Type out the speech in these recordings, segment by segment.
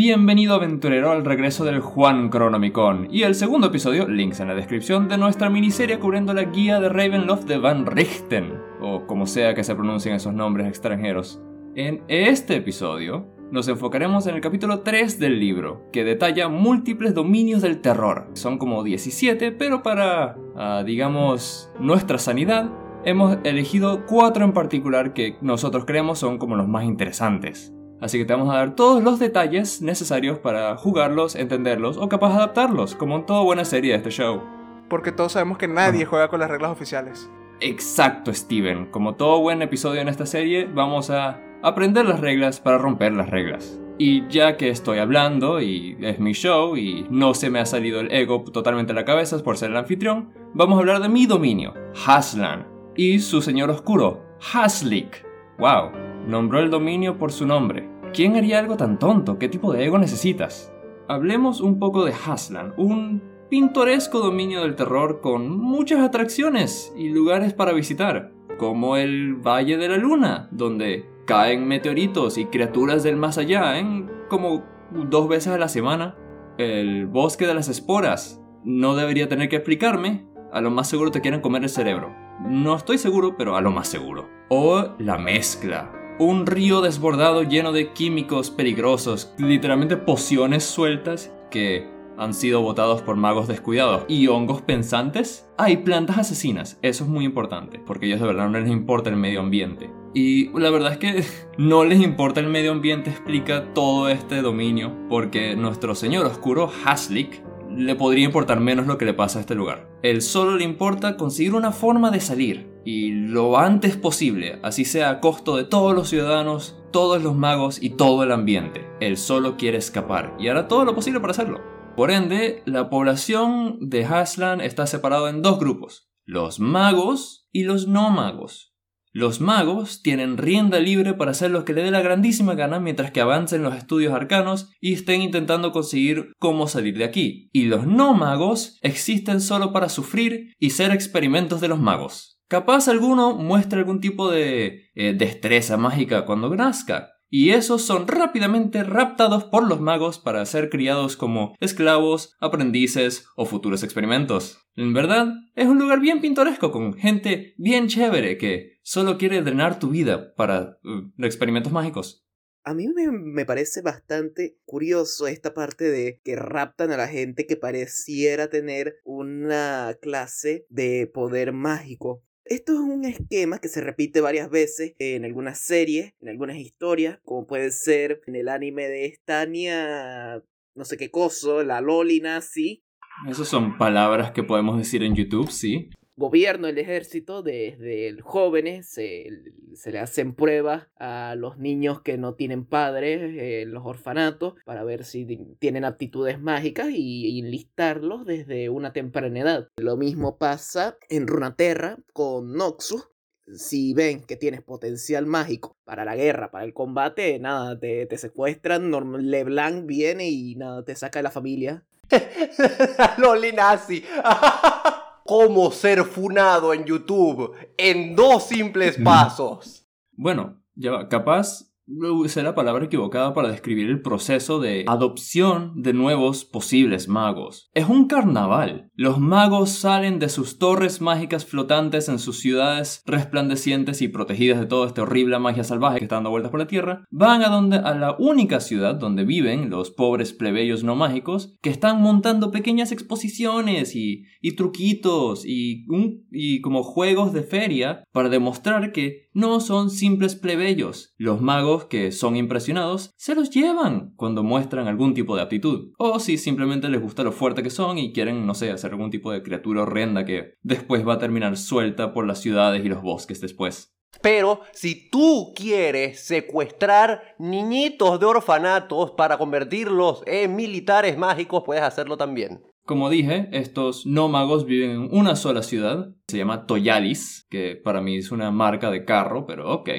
Bienvenido aventurero al regreso del Juan Cronomicon y el segundo episodio, links en la descripción, de nuestra miniserie cubriendo la guía de Ravenloft de Van Richten, o como sea que se pronuncien esos nombres extranjeros. En este episodio nos enfocaremos en el capítulo 3 del libro, que detalla múltiples dominios del terror. Son como 17, pero para, ah, digamos, nuestra sanidad, hemos elegido cuatro en particular que nosotros creemos son como los más interesantes. Así que te vamos a dar todos los detalles necesarios para jugarlos, entenderlos o capaz adaptarlos, como en toda buena serie de este show. Porque todos sabemos que nadie juega con las reglas oficiales. Exacto, Steven. Como todo buen episodio en esta serie, vamos a aprender las reglas para romper las reglas. Y ya que estoy hablando y es mi show y no se me ha salido el ego totalmente a la cabeza por ser el anfitrión, vamos a hablar de mi dominio, Haslan, y su señor oscuro, Haslik. ¡Wow! Nombró el dominio por su nombre. ¿Quién haría algo tan tonto? ¿Qué tipo de ego necesitas? Hablemos un poco de Haslan, un pintoresco dominio del terror con muchas atracciones y lugares para visitar, como el Valle de la Luna, donde caen meteoritos y criaturas del más allá en como dos veces a la semana. El Bosque de las Esporas, no debería tener que explicarme, a lo más seguro te quieren comer el cerebro. No estoy seguro, pero a lo más seguro. O la mezcla, un río desbordado lleno de químicos peligrosos, literalmente pociones sueltas que han sido botados por magos descuidados y hongos pensantes. Hay plantas asesinas, eso es muy importante, porque a ellos de verdad no les importa el medio ambiente. Y la verdad es que no les importa el medio ambiente explica todo este dominio, porque nuestro señor oscuro Haslik le podría importar menos lo que le pasa a este lugar. Él solo le importa conseguir una forma de salir, y lo antes posible, así sea a costo de todos los ciudadanos, todos los magos y todo el ambiente. Él solo quiere escapar, y hará todo lo posible para hacerlo. Por ende, la población de Haslan está separada en dos grupos, los magos y los no magos. Los magos tienen rienda libre para hacer lo que le dé la grandísima gana mientras que avancen los estudios arcanos y estén intentando conseguir cómo salir de aquí. Y los no magos existen solo para sufrir y ser experimentos de los magos. Capaz alguno muestre algún tipo de eh, destreza mágica cuando nazca, y esos son rápidamente raptados por los magos para ser criados como esclavos, aprendices o futuros experimentos. En verdad, es un lugar bien pintoresco con gente bien chévere que solo quiere drenar tu vida para uh, experimentos mágicos. A mí me, parece bastante curioso esta parte de que raptan a la gente que pareciera tener una clase de poder mágico. Esto es un esquema que se repite varias veces en algunas series, en algunas historias, como puede ser en el anime de Stania, no sé qué coso, la Loli nazi. Esas son palabras que podemos decir en YouTube, sí gobierno, el ejército, desde jóvenes se, se, le hacen pruebas a los niños que no tienen padres en los orfanatos para ver si tienen aptitudes mágicas y, enlistarlos desde una temprana edad. Lo mismo pasa en Runaterra con Noxus. Si ven que tienes potencial mágico para la guerra, para el combate, nada, te, te secuestran, LeBlanc viene y nada, te saca de la familia. Loli nazi. cómo ser funado en YouTube en dos simples pasos. Bueno, ya capaz usé la palabra equivocada para describir el proceso de adopción de nuevos posibles magos. Es un carnaval. Los magos salen de sus torres mágicas flotantes en sus ciudades resplandecientes y protegidas de toda esta horrible magia salvaje que está dando vueltas por la tierra, van a donde a la única ciudad donde viven los pobres plebeyos no mágicos que están montando pequeñas exposiciones y, y truquitos y, y como juegos de feria para demostrar que no son simples plebeyos. Los magos que son impresionados se los llevan cuando muestran algún tipo de aptitud. O si simplemente les gusta lo fuerte que son y quieren, no sé, hacer algún tipo de criatura horrenda que después va a terminar suelta por las ciudades y los bosques después. Pero si tú quieres secuestrar niñitos de orfanatos para convertirlos en militares mágicos, puedes hacerlo también. Como dije, estos no magos viven en una sola ciudad, se llama Toyalis, que para mí es una marca de carro, pero ok.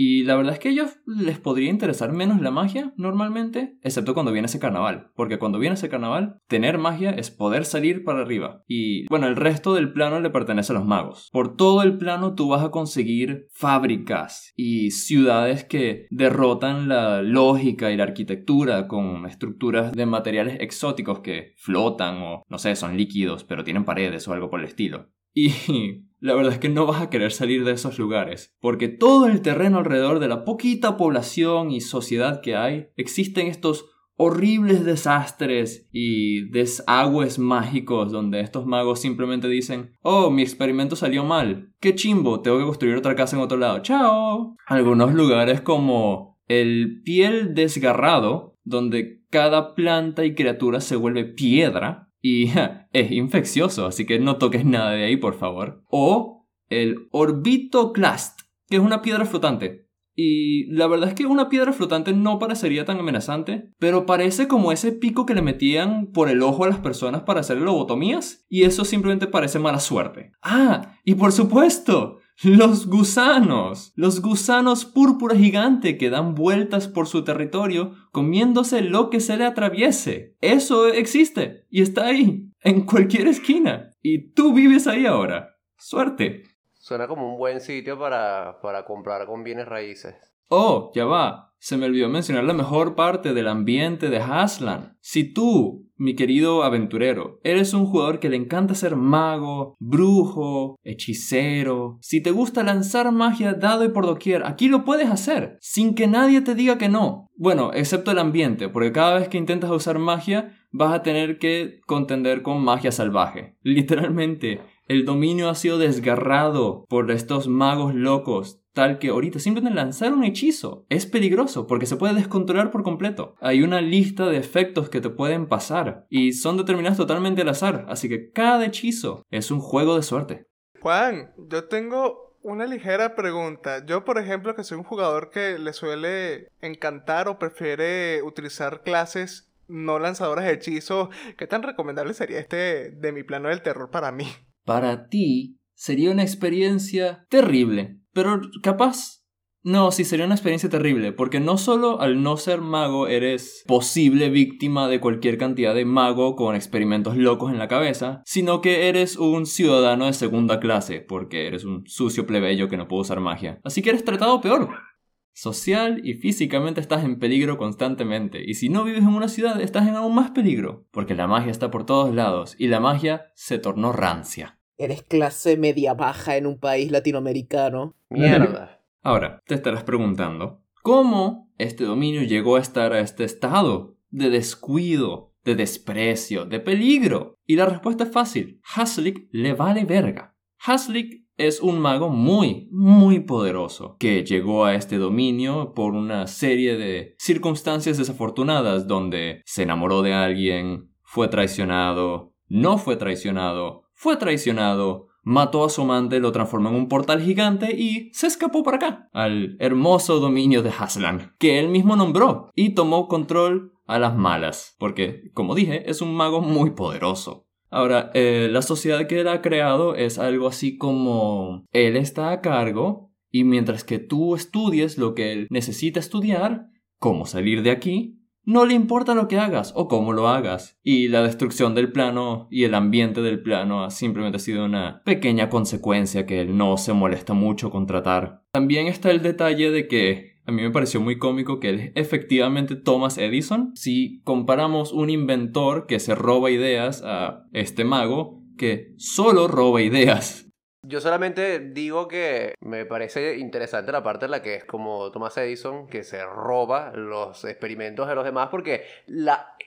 Y la verdad es que a ellos les podría interesar menos la magia normalmente, excepto cuando viene ese carnaval. Porque cuando viene ese carnaval, tener magia es poder salir para arriba. Y bueno, el resto del plano le pertenece a los magos. Por todo el plano tú vas a conseguir fábricas y ciudades que derrotan la lógica y la arquitectura con estructuras de materiales exóticos que flotan o no sé, son líquidos, pero tienen paredes o algo por el estilo. Y la verdad es que no vas a querer salir de esos lugares, porque todo el terreno alrededor de la poquita población y sociedad que hay, existen estos horribles desastres y desagües mágicos donde estos magos simplemente dicen, oh, mi experimento salió mal, qué chimbo, tengo que construir otra casa en otro lado, chao. Algunos lugares como el piel desgarrado, donde cada planta y criatura se vuelve piedra, y es infeccioso, así que no toques nada de ahí, por favor. O el Orbitoclast, que es una piedra flotante. Y la verdad es que una piedra flotante no parecería tan amenazante, pero parece como ese pico que le metían por el ojo a las personas para hacer lobotomías, y eso simplemente parece mala suerte. Ah, y por supuesto, los gusanos, los gusanos púrpura gigante que dan vueltas por su territorio comiéndose lo que se le atraviese. Eso existe y está ahí, en cualquier esquina. Y tú vives ahí ahora. Suerte. Suena como un buen sitio para, para comprar con bienes raíces. Oh, ya va. Se me olvidó mencionar la mejor parte del ambiente de Haslan. Si tú, mi querido aventurero, eres un jugador que le encanta ser mago, brujo, hechicero, si te gusta lanzar magia dado y por doquier, aquí lo puedes hacer, sin que nadie te diga que no. Bueno, excepto el ambiente, porque cada vez que intentas usar magia, vas a tener que contender con magia salvaje. Literalmente, el dominio ha sido desgarrado por estos magos locos tal que ahorita simplemente lanzar un hechizo es peligroso porque se puede descontrolar por completo. Hay una lista de efectos que te pueden pasar y son determinados totalmente al azar, así que cada hechizo es un juego de suerte. Juan, yo tengo una ligera pregunta. Yo, por ejemplo, que soy un jugador que le suele encantar o prefiere utilizar clases no lanzadoras de hechizos, ¿qué tan recomendable sería este de mi plano del terror para mí? Para ti sería una experiencia terrible. Pero capaz... No, sí sería una experiencia terrible, porque no solo al no ser mago eres posible víctima de cualquier cantidad de mago con experimentos locos en la cabeza, sino que eres un ciudadano de segunda clase, porque eres un sucio plebeyo que no puede usar magia. Así que eres tratado peor. Social y físicamente estás en peligro constantemente, y si no vives en una ciudad estás en aún más peligro, porque la magia está por todos lados, y la magia se tornó rancia. Eres clase media baja en un país latinoamericano. Mierda. Ahora, te estarás preguntando, ¿cómo este dominio llegó a estar a este estado de descuido, de desprecio, de peligro? Y la respuesta es fácil. Haslick le vale verga. Haslick es un mago muy, muy poderoso que llegó a este dominio por una serie de circunstancias desafortunadas donde se enamoró de alguien, fue traicionado, no fue traicionado, fue traicionado, mató a su amante, lo transformó en un portal gigante y se escapó para acá, al hermoso dominio de Haslan, que él mismo nombró, y tomó control a las malas, porque, como dije, es un mago muy poderoso. Ahora, eh, la sociedad que él ha creado es algo así como él está a cargo y mientras que tú estudies lo que él necesita estudiar, cómo salir de aquí, no le importa lo que hagas o cómo lo hagas. Y la destrucción del plano y el ambiente del plano ha simplemente sido una pequeña consecuencia que él no se molesta mucho con tratar. También está el detalle de que a mí me pareció muy cómico que él efectivamente Thomas Edison. Si comparamos un inventor que se roba ideas a este mago que solo roba ideas yo solamente digo que me parece interesante la parte en la que es como Thomas Edison que se roba los experimentos de los demás porque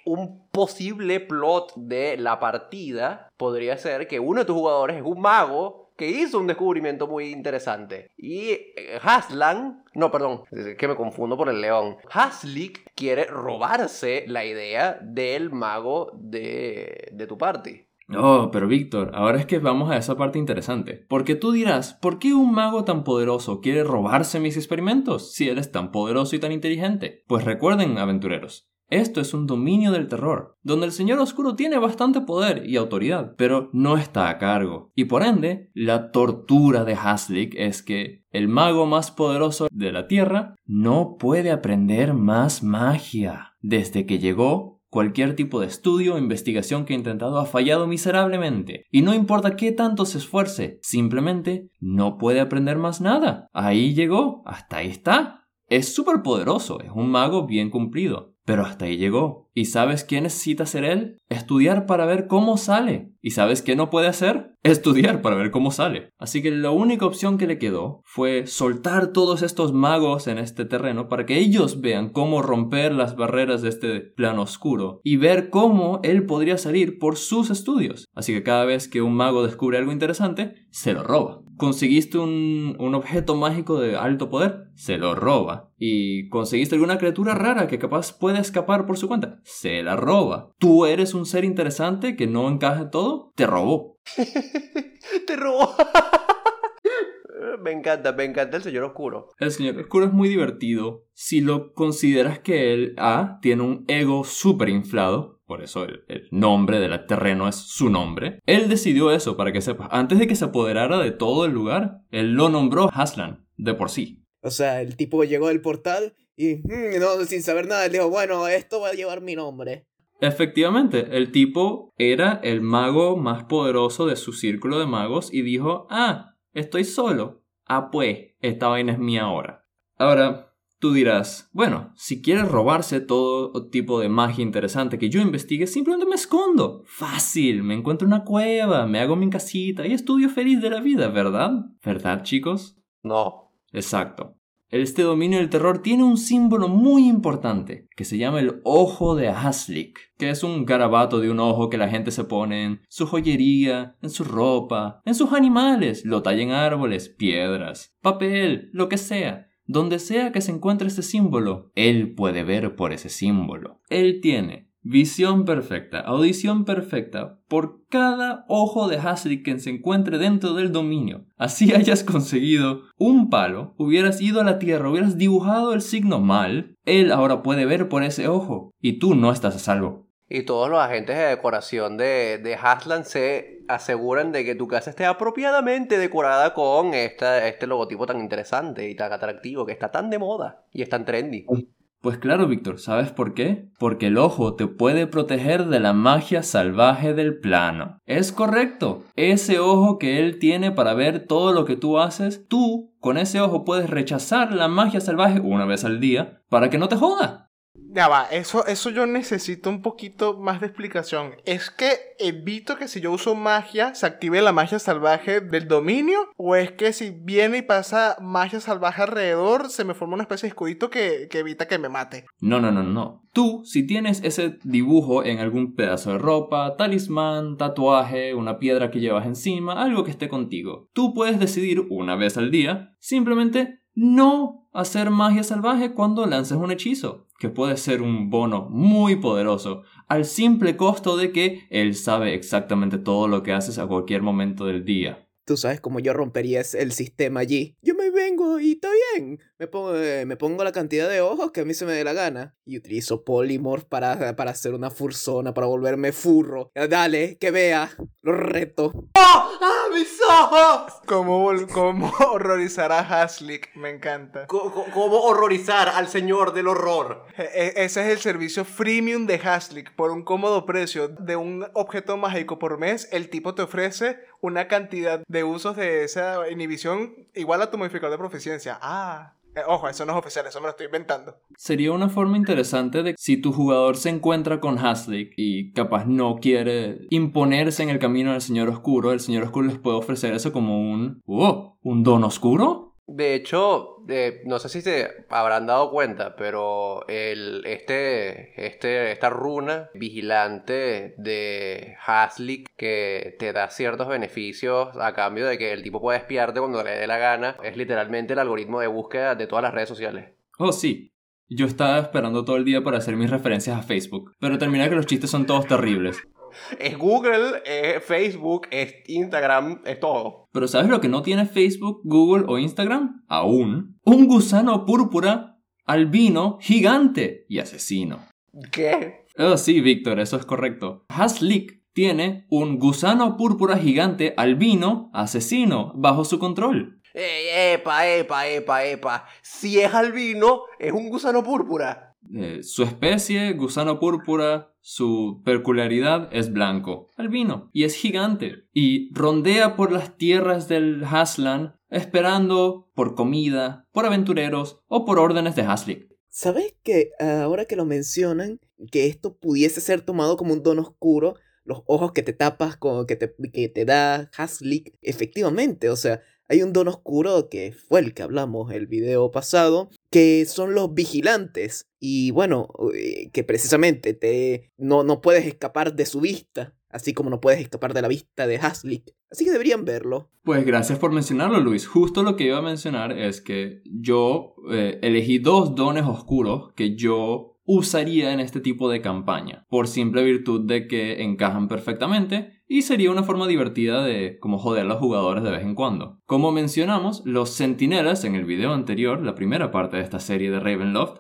un posible plot de la partida podría ser que uno de tus jugadores es un mago que hizo un descubrimiento muy interesante. Y eh, Haslan, no, perdón, que me confundo por el león. Haslick quiere robarse la idea del mago de, de tu party. Oh, pero Víctor, ahora es que vamos a esa parte interesante. Porque tú dirás, ¿por qué un mago tan poderoso quiere robarse mis experimentos si él es tan poderoso y tan inteligente? Pues recuerden, aventureros, Esto es un dominio del terror, donde el Señor Oscuro tiene bastante poder y autoridad, pero no está a cargo. Y por ende, la tortura de Haslick es que el mago más poderoso de la Tierra no puede aprender más magia. Desde que llegó, Cualquier tipo de estudio o investigación que ha intentado ha fallado miserablemente. Y no importa qué tanto se esfuerce, simplemente no puede aprender más nada. Ahí llegó, hasta ahí está. Es súper poderoso, es un mago bien cumplido. Pero hasta ahí llegó. ¿Y sabes qué necesita hacer él? Estudiar para ver cómo sale. ¿Y sabes qué no puede hacer? Estudiar para ver cómo sale. Así que la única opción que le quedó fue soltar todos estos magos en este terreno para que ellos vean cómo romper las barreras de este plano oscuro y ver cómo él podría salir por sus estudios. Así que cada vez que un mago descubre algo interesante, se lo roba. Conseguiste un, un objeto mágico de alto poder, se lo roba. Y conseguiste alguna criatura rara que capaz puede escapar por su cuenta, se la roba. Tú eres un ser interesante que no encaja todo, te robó. Te robó. me encanta, me encanta el señor oscuro. El señor oscuro es muy divertido si lo consideras que él, A, tiene un ego súper inflado, por eso el, el nombre del terreno es su nombre. Él decidió eso, para que sepas. Antes de que se apoderara de todo el lugar, él lo nombró Haslan, de por sí. O sea, el tipo llegó del portal y, mm, no, sin saber nada, le dijo, bueno, esto va a llevar mi nombre. Efectivamente, el tipo era el mago más poderoso de su círculo de magos y dijo, ah, estoy solo. Ah, pues, esta vaina es mía ahora. Ahora, tú dirás, bueno, si quieres robarse todo tipo de magia interesante que yo investigue, simplemente me escondo. Fácil, me encuentro una cueva, me hago mi casita y estudio feliz de la vida, ¿verdad? ¿Verdad, chicos? No. Exacto. Este dominio del terror tiene un símbolo muy importante que se llama el ojo de Haslik, que es un garabato de un ojo que la gente se pone en su joyería, en su ropa, en sus animales, lo talla en árboles, piedras, papel, lo que sea. Donde sea que se encuentre este símbolo, él puede ver por ese símbolo. Él tiene Visión perfecta, audición perfecta por cada ojo de Hasrick que se encuentre dentro del dominio. Así hayas conseguido un palo, hubieras ido a la tierra, hubieras dibujado el signo mal, él ahora puede ver por ese ojo y tú no estás a salvo. Y todos los agentes de decoración de, de Haslan se aseguran de que tu casa esté apropiadamente decorada con esta, este logotipo tan interesante y tan atractivo que está tan de moda y es tan trendy. Pues claro, Víctor, ¿sabes por qué? Porque el ojo te puede proteger de la magia salvaje del plano. Es correcto. Ese ojo que él tiene para ver todo lo que tú haces, tú con ese ojo puedes rechazar la magia salvaje una vez al día para que no te joda. Ya va, eso, eso yo necesito un poquito más de explicación. ¿Es que evito que si yo uso magia se active la magia salvaje del dominio? ¿O es que si viene y pasa magia salvaje alrededor se me forma una especie de escudito que, que evita que me mate? No, no, no, no. Tú, si tienes ese dibujo en algún pedazo de ropa, talismán, tatuaje, una piedra que llevas encima, algo que esté contigo, tú puedes decidir una vez al día simplemente no hacer magia salvaje cuando lances un hechizo, que puede ser un bono muy poderoso, al simple costo de que él sabe exactamente todo lo que haces a cualquier momento del día. Tú sabes cómo yo rompería el sistema allí. Yo me vengo y está bien. Me pongo, eh, me pongo la cantidad de ojos que a mí se me dé la gana. Y utilizo Polymorph para, para hacer una fursona, para volverme furro. Dale, que vea. Lo reto. ¡Ah! ¡Ah, mis ojos! ¿Cómo, cómo horrorizar a Haslick? Me encanta. ¿Cómo horrorizar al señor del horror? E, e ese es el servicio freemium de Haslick. Por un cómodo precio de un objeto mágico por mes, el tipo te ofrece una cantidad de usos de esa inhibición igual a tu modificador de proficiencia. Ah. Eh, ojo, eso no es oficial, eso me lo estoy inventando. Sería una forma interesante de si tu jugador se encuentra con Haslick y capaz no quiere imponerse en el camino del Señor Oscuro, el Señor Oscuro les puede ofrecer eso como un... ¡Oh! ¿Un don oscuro? De hecho, no sé si se habrán dado cuenta, pero el, este, este, esta runa vigilante de Haslick que te da ciertos beneficios a cambio de que el tipo puede espiarte cuando le dé la gana, es literalmente el algoritmo de búsqueda de todas las redes sociales. Oh, sí. Yo estaba esperando todo el día para hacer mis referencias a Facebook, pero termina que los chistes son todos terribles. Es Google, es Facebook, es Instagram, es todo. Pero ¿sabes lo que no tiene Facebook, Google o Instagram? Aún. Un gusano púrpura, albino, gigante y asesino. ¿Qué? Oh, sí, Víctor, eso es correcto. Haslik tiene un gusano púrpura gigante albino asesino bajo su control. Ey, epa, epa, epa, epa. Si es albino, es un gusano púrpura. Eh, su especie, gusano púrpura, su peculiaridad es blanco, albino, y es gigante, y rondea por las tierras del Haslan esperando por comida, por aventureros o por órdenes de Haslik. ¿Sabes que ahora que lo mencionan, que esto pudiese ser tomado como un don oscuro, los ojos que te tapas, con, que, te, que te da Haslik, efectivamente, o sea, hay un don oscuro que fue el que hablamos el video pasado, que son los vigilantes. Y bueno, eh, que precisamente te, no, no puedes escapar de su vista, así como no puedes escapar de la vista de Haslik. Así que deberían verlo. Pues gracias por mencionarlo, Luis. Justo lo que iba a mencionar es que yo eh, elegí dos dones oscuros que yo usaría en este tipo de campaña, por simple virtud de que encajan perfectamente y sería una forma divertida de como joder a los jugadores de vez en cuando. Como mencionamos, los centinelas en el video anterior, la primera parte de esta serie de Ravenloft,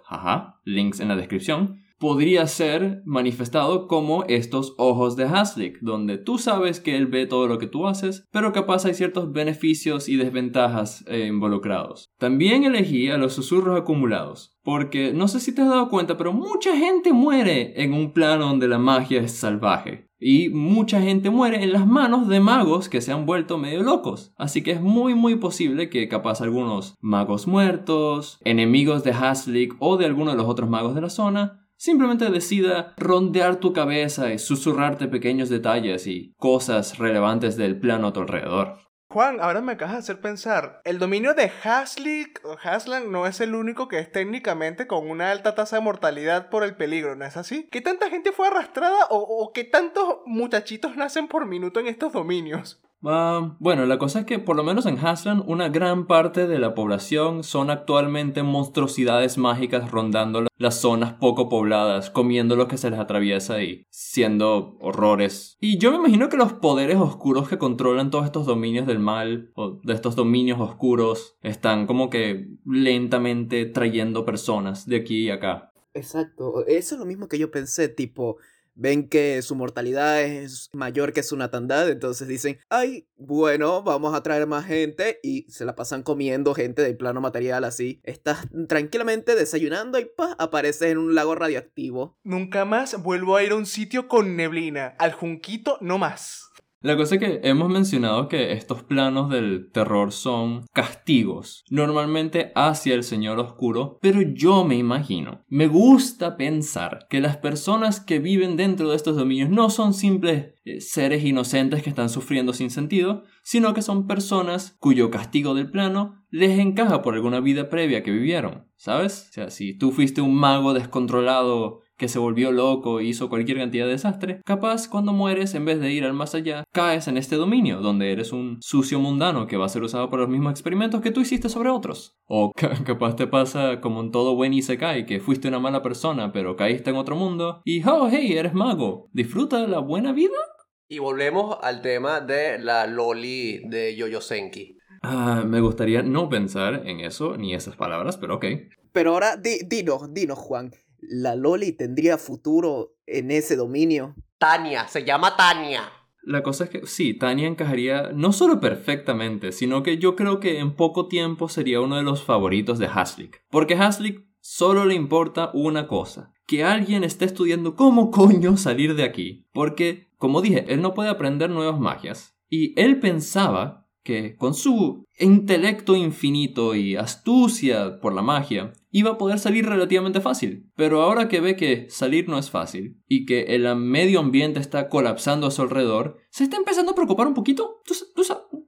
links en la descripción, podría ser manifestado como estos ojos de Haslik, donde tú sabes que él ve todo lo que tú haces, pero capaz hay ciertos beneficios y desventajas eh, involucrados. También elegí a los susurros acumulados, porque no sé si te has dado cuenta, pero mucha gente muere en un plano donde la magia es salvaje. Y mucha gente muere en las manos de magos que se han vuelto medio locos. Así que es muy muy posible que capaz algunos magos muertos, enemigos de Haslik o de alguno de los otros magos de la zona simplemente decida rondear tu cabeza y susurrarte pequeños detalles y cosas relevantes del plano a tu alrededor. Juan, ahora me acabas de hacer pensar, el dominio de Haslik o Haslan no es el único que es técnicamente con una alta tasa de mortalidad por el peligro, ¿no es así? ¿Qué tanta gente fue arrastrada o, o qué tantos muchachitos nacen por minuto en estos dominios? Ah, bueno, la cosa es que por lo menos en Haslan una gran parte de la población son actualmente monstruosidades mágicas rondando las zonas poco pobladas, comiendo lo que se les atraviesa y siendo horrores. Y yo me imagino que los poderes oscuros que controlan todos estos dominios del mal o de estos dominios oscuros están como que lentamente trayendo personas de aquí y acá. Exacto, eso es lo mismo que yo pensé, tipo, ven que su mortalidad es mayor que su natandad, entonces dicen, ay, bueno, vamos a traer más gente y se la pasan comiendo gente del plano material así. Estás tranquilamente desayunando y pa, apareces en un lago radioactivo. Nunca más vuelvo a ir a un sitio con neblina, al junquito no más. La cosa es que hemos mencionado que estos planos del terror son castigos, normalmente hacia el Señor Oscuro, pero yo me imagino, me gusta pensar que las personas que viven dentro de estos dominios no son simples eh, seres inocentes que están sufriendo sin sentido, sino que son personas cuyo castigo del plano les encaja por alguna vida previa que vivieron, ¿sabes? O sea, si tú fuiste un mago descontrolado que se volvió loco e hizo cualquier cantidad de desastre, capaz cuando mueres, en vez de ir al más allá, caes en este dominio, donde eres un sucio mundano que va a ser usado para los mismos experimentos que tú hiciste sobre otros. O capaz te pasa como en todo buen Isekai, que fuiste una mala persona, pero caíste en otro mundo, y oh, hey, eres mago, disfruta de la buena vida. Y volvemos al tema de la Loli de Yoyo Senki. Ah, me gustaría no pensar en eso ni esas palabras, pero ok. Pero ahora dinos, dinos, Juan, ¿la Loli tendría futuro en ese dominio? Tania, se llama Tania. La cosa es que sí, Tania encajaría no solo perfectamente, sino que yo creo que en poco tiempo sería uno de los favoritos de Haslik. Porque Haslik solo le importa una cosa, que alguien esté estudiando cómo coño salir de aquí. Porque, como dije, él no puede aprender nuevas magias. Y él pensaba que con su intelecto infinito y astucia por la magia, iba a poder salir relativamente fácil. Pero ahora que ve que salir no es fácil y que el medio ambiente está colapsando a su alrededor, se está empezando a preocupar un poquito,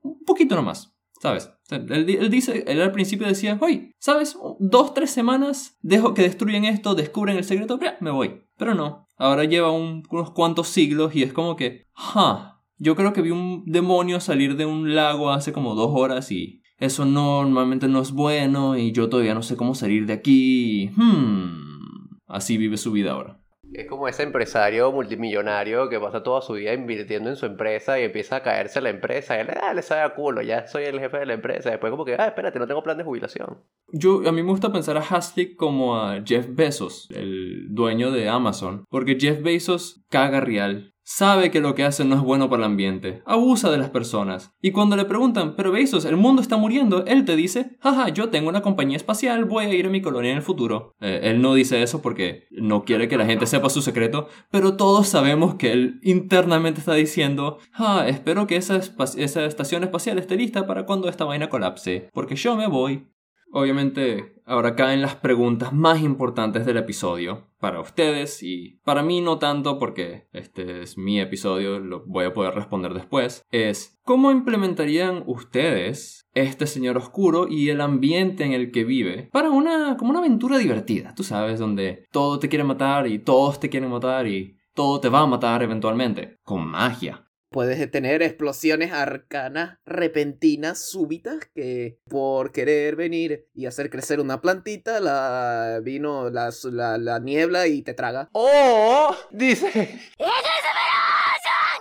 un poquito nomás. ¿Sabes? Él, dice, él al principio decía, oye, ¿sabes? Dos, tres semanas, dejo que destruyen esto, descubren el secreto, me voy. Pero no, ahora lleva unos cuantos siglos y es como que, ja, yo creo que vi un demonio salir de un lago hace como dos horas y eso normalmente no es bueno y yo todavía no sé cómo salir de aquí. Hmm. Así vive su vida ahora. Es como ese empresario multimillonario que pasa toda su vida invirtiendo en su empresa y empieza a caerse la empresa. Y él ah, le sabe a culo, ya soy el jefe de la empresa. Después como que, ah, espérate, no tengo plan de jubilación. Yo, a mí me gusta pensar a Haslick como a Jeff Bezos, el dueño de Amazon, porque Jeff Bezos caga real. Sabe que lo que hace no es bueno para el ambiente, abusa de las personas. Y cuando le preguntan, pero Bezos, el mundo está muriendo, él te dice, jaja, yo tengo una compañía espacial, voy a ir a mi colonia en el futuro. Eh, él no dice eso porque no quiere que la gente sepa su secreto, pero todos sabemos que él internamente está diciendo, ah, espero que esa, esa estación espacial esté lista para cuando esta vaina colapse, porque yo me voy. Obviamente, ahora caen las preguntas más importantes del episodio para ustedes y para mí no tanto porque este es mi episodio, lo voy a poder responder después. Es, ¿cómo implementarían ustedes este señor oscuro y el ambiente en el que vive para una, como una aventura divertida, tú sabes, donde todo te quiere matar y todos te quieren matar y todo te va a matar eventualmente, con magia. Puedes tener explosiones arcanas, repentinas, súbitas, que por querer venir y hacer crecer una plantita, la vino la, la, la niebla y te traga. ¡Oh! Dice.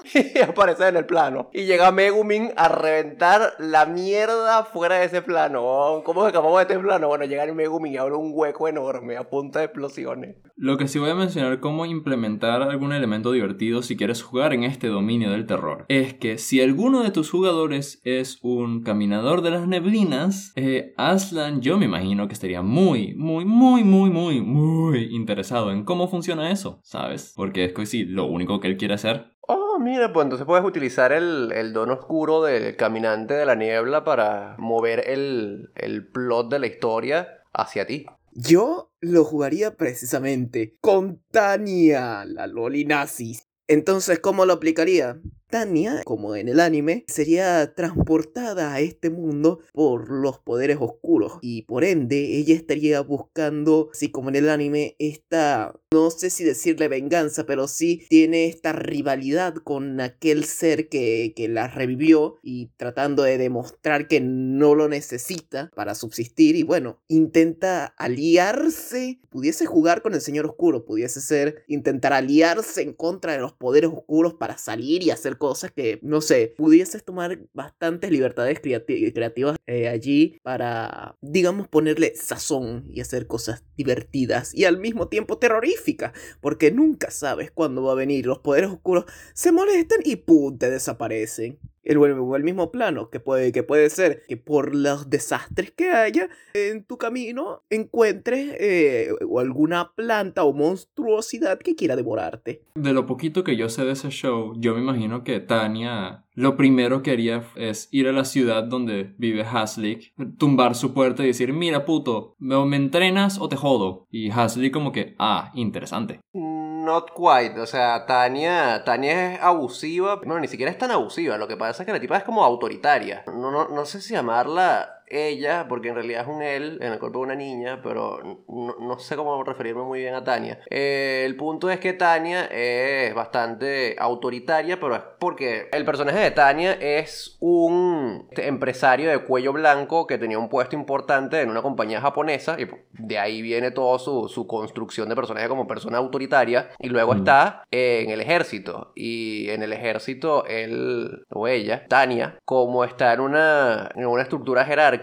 y aparece en el plano. Y llega Megumin a reventar la mierda fuera de ese plano. ¿Cómo escapamos de este plano? Bueno, llega el Megumin y abre un hueco enorme a punta de explosiones. Lo que sí voy a mencionar cómo implementar algún elemento divertido si quieres jugar en este dominio del terror es que si alguno de tus jugadores es un caminador de las neblinas, eh, Aslan yo me imagino que estaría muy, muy, muy, muy, muy, muy interesado en cómo funciona eso, ¿sabes? Porque es que sí, lo único que él quiere hacer Oh, mira, pues entonces puedes utilizar el, el don oscuro del caminante de la niebla para mover el, el plot de la historia hacia ti. Yo lo jugaría precisamente con Tania, la Loli Nazis. Entonces, ¿cómo lo aplicaría? Tania, como en el anime, sería transportada a este mundo por los poderes oscuros. Y por ende ella estaría buscando, así como en el anime, esta, no sé si decirle venganza, pero sí tiene esta rivalidad con aquel ser que, que la revivió y tratando de demostrar que no lo necesita para subsistir. Y bueno, intenta aliarse, pudiese jugar con el Señor Oscuro, pudiese ser intentar aliarse en contra de los poderes oscuros para salir y hacer cosas que, no sé, pudieses tomar bastantes libertades creativas eh, allí para, digamos, ponerle sazón y hacer cosas divertidas y al mismo tiempo terroríficas, porque nunca sabes cuándo va a venir. Los poderes oscuros se molestan y ¡pum! te desaparecen el, el mismo plano, que puede, que puede ser que por los desastres que haya en tu camino encuentres eh, alguna planta o monstruosidad que quiera devorarte. De lo poquito que yo sé de ese show, yo me imagino que Tania lo primero que haría es ir a la ciudad donde vive Haslick, tumbar su puerta y decir, mira puto, ¿me entrenas o te jodo? Y Haslick como que, ah, interesante. Not quite, o sea, Tania, Tania es abusiva, bueno, ni siquiera es tan abusiva, lo que pasa es que la tipa es como autoritaria. No, no, no sé si llamarla ella, porque en realidad es un él en el cuerpo de una niña, pero no, sé cómo referirme muy bien a Tania. Eh, el punto es que Tania es bastante autoritaria, pero es porque el personaje de Tania es un empresario de cuello blanco que tenía un puesto importante en una compañía japonesa, y de ahí viene toda su, su construcción de personaje como persona autoritaria, y luego está en el ejército, y en el ejército él o ella, Tania, como está en una, en una estructura jerárquica,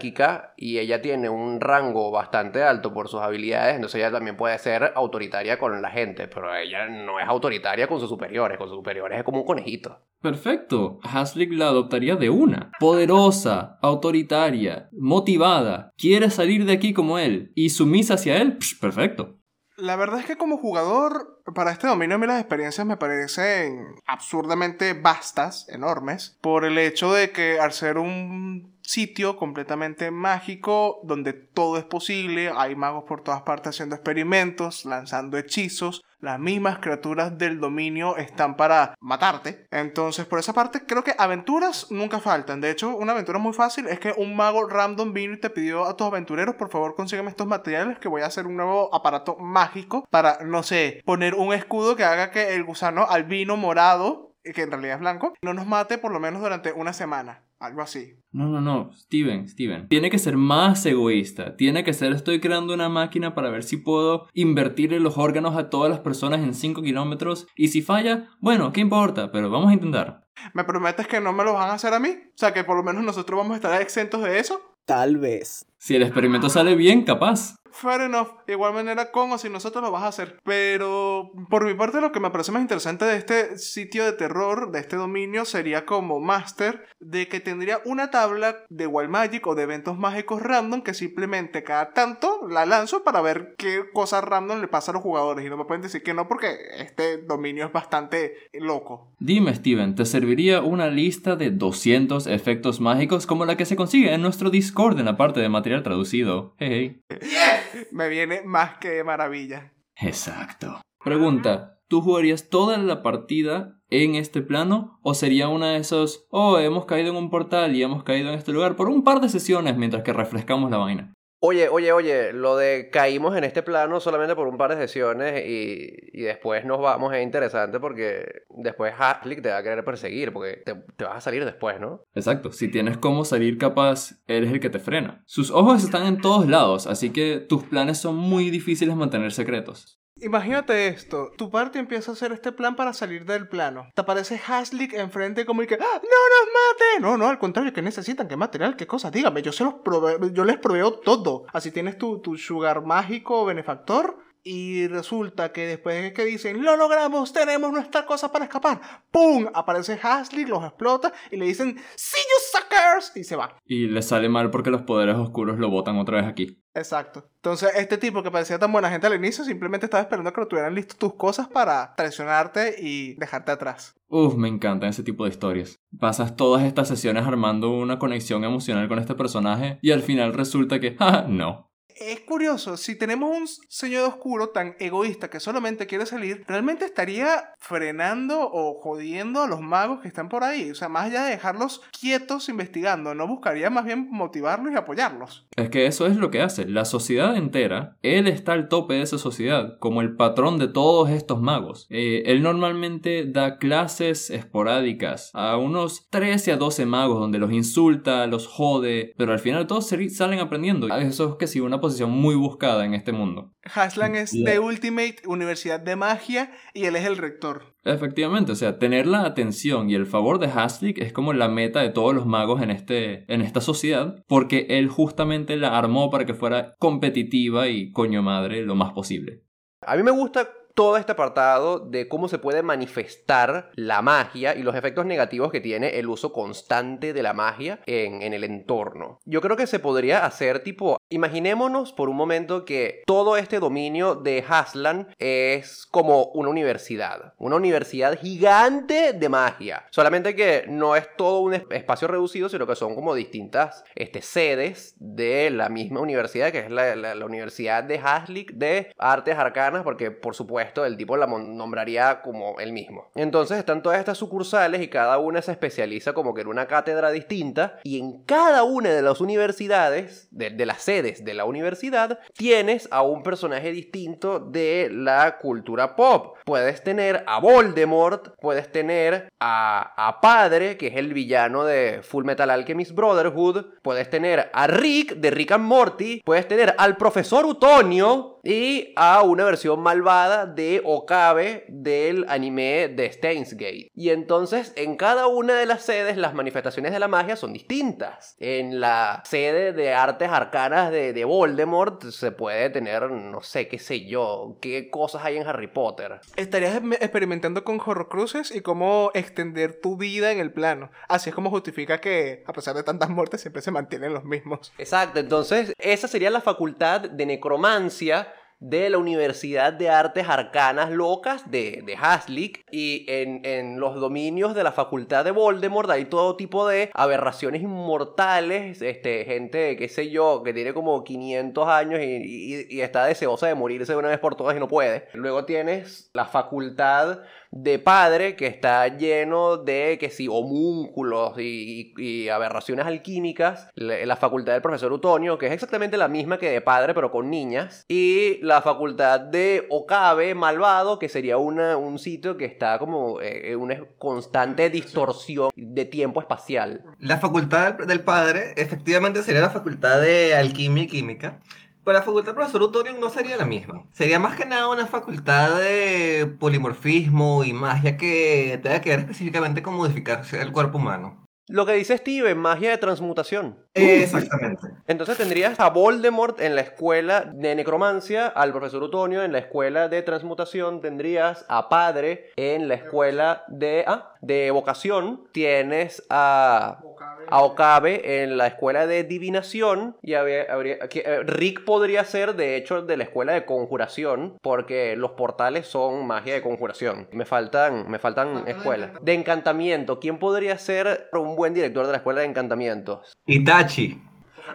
y ella tiene un rango bastante alto por sus habilidades, entonces ella también puede ser autoritaria con la gente, pero ella no es autoritaria con sus superiores, con sus superiores es como un conejito. Perfecto, Haslick la adoptaría de una. Poderosa, autoritaria, motivada, quiere salir de aquí como él y sumisa hacia él, perfecto. La verdad es que como jugador, para este dominio a mí las experiencias me parecen absurdamente vastas, enormes, por el hecho de que al ser un sitio completamente mágico donde todo es posible, hay magos por todas partes haciendo experimentos, lanzando hechizos, las mismas criaturas del dominio están para matarte. Entonces, por esa parte, creo que aventuras nunca faltan. De hecho, una aventura muy fácil es que un mago random vino y te pidió a tus aventureros, por favor, consígueme estos materiales que voy a hacer un nuevo aparato mágico para, no sé, poner un escudo que haga que el gusano albino morado que en realidad es blanco, no nos mate por lo menos durante una semana. Algo así. No, no, no, Steven, Steven. Tiene que ser más egoísta. Tiene que ser, estoy creando una máquina para ver si puedo invertirle los órganos a todas las personas en 5 kilómetros. Y si falla, bueno, ¿qué importa? Pero vamos a intentar. ¿Me prometes que no me lo van a hacer a mí? O sea, que por lo menos nosotros vamos a estar exentos de eso. Tal vez. Si el experimento sale bien, capaz. Fair enough. De igual manera, con o si nosotros lo vas a hacer. Pero por mi parte, lo que me parece más interesante de este sitio de terror, de este dominio, sería como Master, de que tendría una tabla de Wild Magic o de eventos mágicos random que simplemente cada tanto la lanzo para ver qué cosa random le pasa a los jugadores. Y no me pueden decir que no porque este dominio es bastante loco. Dime, Steven, ¿te serviría una lista de 200 efectos mágicos como la que se consigue en nuestro Discord en la parte de material traducido? Hey, hey. Me viene más que de maravilla. Exacto. Pregunta, ¿tú jugarías toda la partida en este plano? ¿O sería una de esos, oh, hemos caído en un portal y hemos caído en este lugar por un par de sesiones mientras que refrescamos la vaina? Oye, oye, oye, lo de caímos en este plano solamente por un par de sesiones y, y después nos vamos es interesante porque después Haslick te va a querer perseguir porque te, te, vas a salir después, ¿no? Exacto, si tienes cómo salir capaz, eres el que te frena. Sus ojos están en todos lados, así que tus planes son muy difíciles mantener secretos. Imagínate esto, tu parte empieza a hacer este plan para salir del plano. Te aparece Haslick enfrente como y que ¡Ah, ¡No nos mate! No, no, al contrario, que necesitan? ¿Qué material? ¿Qué cosa? Dígame, yo se los prove yo les proveo todo. Así tienes tu, tu sugar mágico benefactor y resulta que después de que dicen, lo logramos, tenemos nuestra cosa para escapar, ¡pum! Aparece Hasley, los explota y le dicen, ¡See you suckers! Y se va. Y le sale mal porque los poderes oscuros lo botan otra vez aquí. Exacto. Entonces, este tipo que parecía tan buena gente al inicio simplemente estaba esperando que lo tuvieran listos tus cosas para traicionarte y dejarte atrás. Uf, me encantan ese tipo de historias. Pasas todas estas sesiones armando una conexión emocional con este personaje y al final resulta que, ¡ah, no! Es curioso, si tenemos un señor oscuro tan egoísta que solamente quiere salir, realmente estaría frenando o jodiendo a los magos que están por ahí. O sea, más allá de dejarlos quietos investigando, no buscaría más bien motivarlos y apoyarlos. Es que eso es lo que hace. La sociedad entera, él está al tope de esa sociedad, como el patrón de todos estos magos. Eh, él normalmente da clases esporádicas a unos 13 a 12 magos donde los insulta, los jode, pero al final todos salen aprendiendo. Eso es que si una muy buscada en este mundo. Haslan es The Ultimate Universidad de Magia y él es el rector. Efectivamente, o sea, tener la atención y el favor de Haslick es como la meta de todos los magos en, este, en esta sociedad, porque él justamente la armó para que fuera competitiva y coño madre lo más posible. A mí me gusta todo este apartado de cómo se puede manifestar la magia y los efectos negativos que tiene el uso constante de la magia en, en el entorno. Yo creo que se podría hacer tipo, imaginémonos por un momento que todo este dominio de Haslan es como una universidad, una universidad gigante de magia. Solamente que no es todo un espacio reducido, sino que son como distintas este, sedes de la misma universidad, que es la, la, la Universidad de Haslick de Artes Arcanas, porque por supuesto el tipo la nombraría como él mismo. Entonces están todas estas sucursales y cada una se especializa como que en una cátedra distinta y en cada una de las universidades, de, de las sedes de la universidad, tienes a un personaje distinto de la cultura pop. Puedes tener a Voldemort, puedes tener a, a Padre, que es el villano de Full Metal Alchemist Brotherhood, puedes tener a Rick de Rick and Morty, puedes tener al profesor Utonio y a una versión malvada de Okabe del anime de Steins Gate. Y entonces en cada una de las sedes las manifestaciones de la magia son distintas. En la sede de artes arcanas de, de Voldemort se puede tener, no sé, qué sé yo, qué cosas hay en Harry Potter. Estarías experimentando con horrocruces y cómo extender tu vida en el plano. Así es como justifica que a pesar de tantas muertes siempre se mantienen los mismos. Exacto, entonces esa sería la facultad de necromancia de la Universidad de Artes Arcanas Locas de, de Haslick. Y en, en, los dominios de la Facultad de Voldemort hay todo tipo de aberraciones inmortales. Este, gente, qué sé yo, que tiene como 500 años y, y, y está deseosa de morirse de una vez por todas y no puede. Luego tienes la Facultad de padre que está lleno de que si homúnculos y, aberraciones alquímicas, la, facultad del profesor Utonio, que es exactamente la misma que de padre pero con niñas, y la facultad de Okabe, malvado, que sería una, un sitio que está como eh, una constante distorsión de tiempo espacial. La facultad del padre efectivamente sería la facultad de alquimia y química. Pero la facultad profesor Utonio no sería la misma. Sería más que nada una facultad de polimorfismo y magia que tenga que ver específicamente con modificarse el cuerpo humano. Lo que dice Steven, magia de transmutación. Exactamente. Entonces tendrías a Voldemort en la escuela de necromancia, al profesor Utonio en la escuela de transmutación, tendrías a Padre en la escuela de, ah, de evocación, tienes a, a Okabe en la escuela de divinación y habría- habría- que, eh, Rick podría ser de hecho de la escuela de conjuración porque los portales son magia de conjuración. Me faltan, me faltan escuelas. De encantamiento, ¿quién podría ser un buen director de la escuela de encantamientos? Itachi.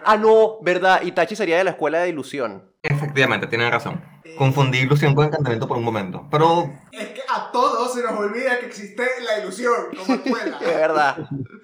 Ah, no, verdad. Itachi sería de la escuela de ilusión. Efectivamente, tienen razón. Confundí ilusión con encantamiento por un momento. Pero Es que a todos se nos olvida que existe la ilusión como escuela. Es verdad.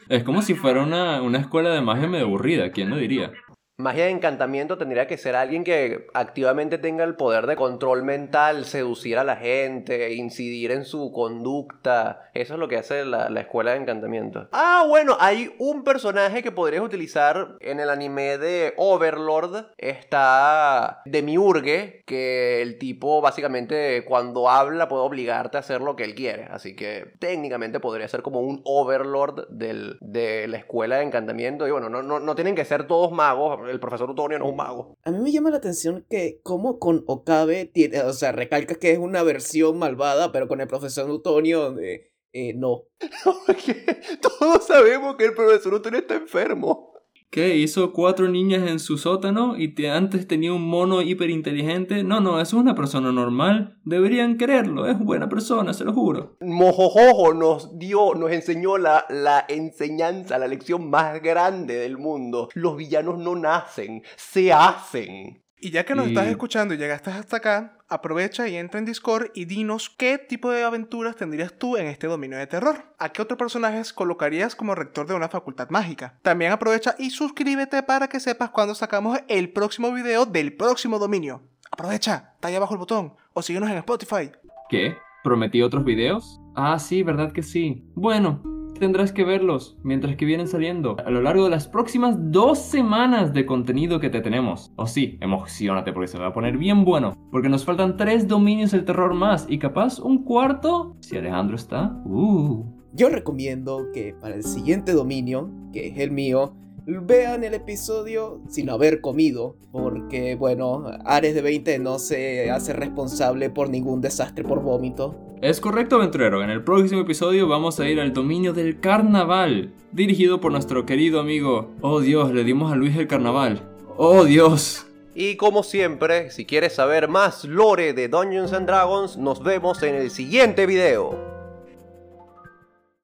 Es como si fuera una, una escuela de magia medio aburrida, ¿quién lo diría? Magia de encantamiento tendría que ser alguien que activamente tenga el poder de control mental, seducir a la gente, incidir en su conducta. Eso es lo que hace la, la escuela de encantamiento. Ah, bueno, hay un personaje que podrías utilizar en el anime de Overlord. Está Demiurge, que el tipo básicamente cuando habla puede obligarte a hacer lo que él quiere. Así que técnicamente podría ser como un Overlord del, de la escuela de encantamiento. Y bueno, no, no, no tienen que ser todos magos. El profesor Utonio no es un mago. A mí me llama la atención que como con Okabe tiene, o sea, recalca que es una versión malvada, pero con el profesor Utonio eh, eh, no. Porque todos sabemos que el profesor Utonio está enfermo. ¿Qué? ¿Hizo cuatro niñas en su sótano y te, antes tenía un mono hiperinteligente? No, no, es una persona normal. Deberían quererlo, es buena persona, se lo juro. Mojojojo nos dio, nos enseñó la, la enseñanza, la lección más grande del mundo. Los villanos no nacen, se hacen. Y ya que nos Y- estás escuchando y llegaste hasta acá, aprovecha y entra en Discord y dinos qué tipo de aventuras tendrías tú en este dominio de terror. ¿A qué otros personajes colocarías como rector de una facultad mágica? También aprovecha y suscríbete para que sepas cuando sacamos el próximo video del próximo dominio. Aprovecha, está ahí abajo el botón o síguenos en Spotify. ¿Qué? ¿Prometí otros videos? Ah, sí, ¿verdad que sí? Bueno, tendrás que verlos mientras que vienen saliendo a lo largo de las próximas dos semanas de contenido que te tenemos. O sí, emocionate porque se va a poner bien bueno, porque nos faltan tres dominios del terror más y capaz un cuarto si Alejandro está. Uh. Yo recomiendo que para el siguiente dominio, que es el mío, vean el episodio sin haber comido, porque bueno, Ares de 20 no se hace responsable por ningún desastre por vómito. Es correcto, aventurero. En el próximo episodio vamos a ir al dominio del carnaval, dirigido por nuestro querido amigo. Oh Dios, le dimos a Luis el carnaval. Oh Dios. Y como siempre, si quieres saber más lore de Dungeons and Dragons, nos vemos en el siguiente video.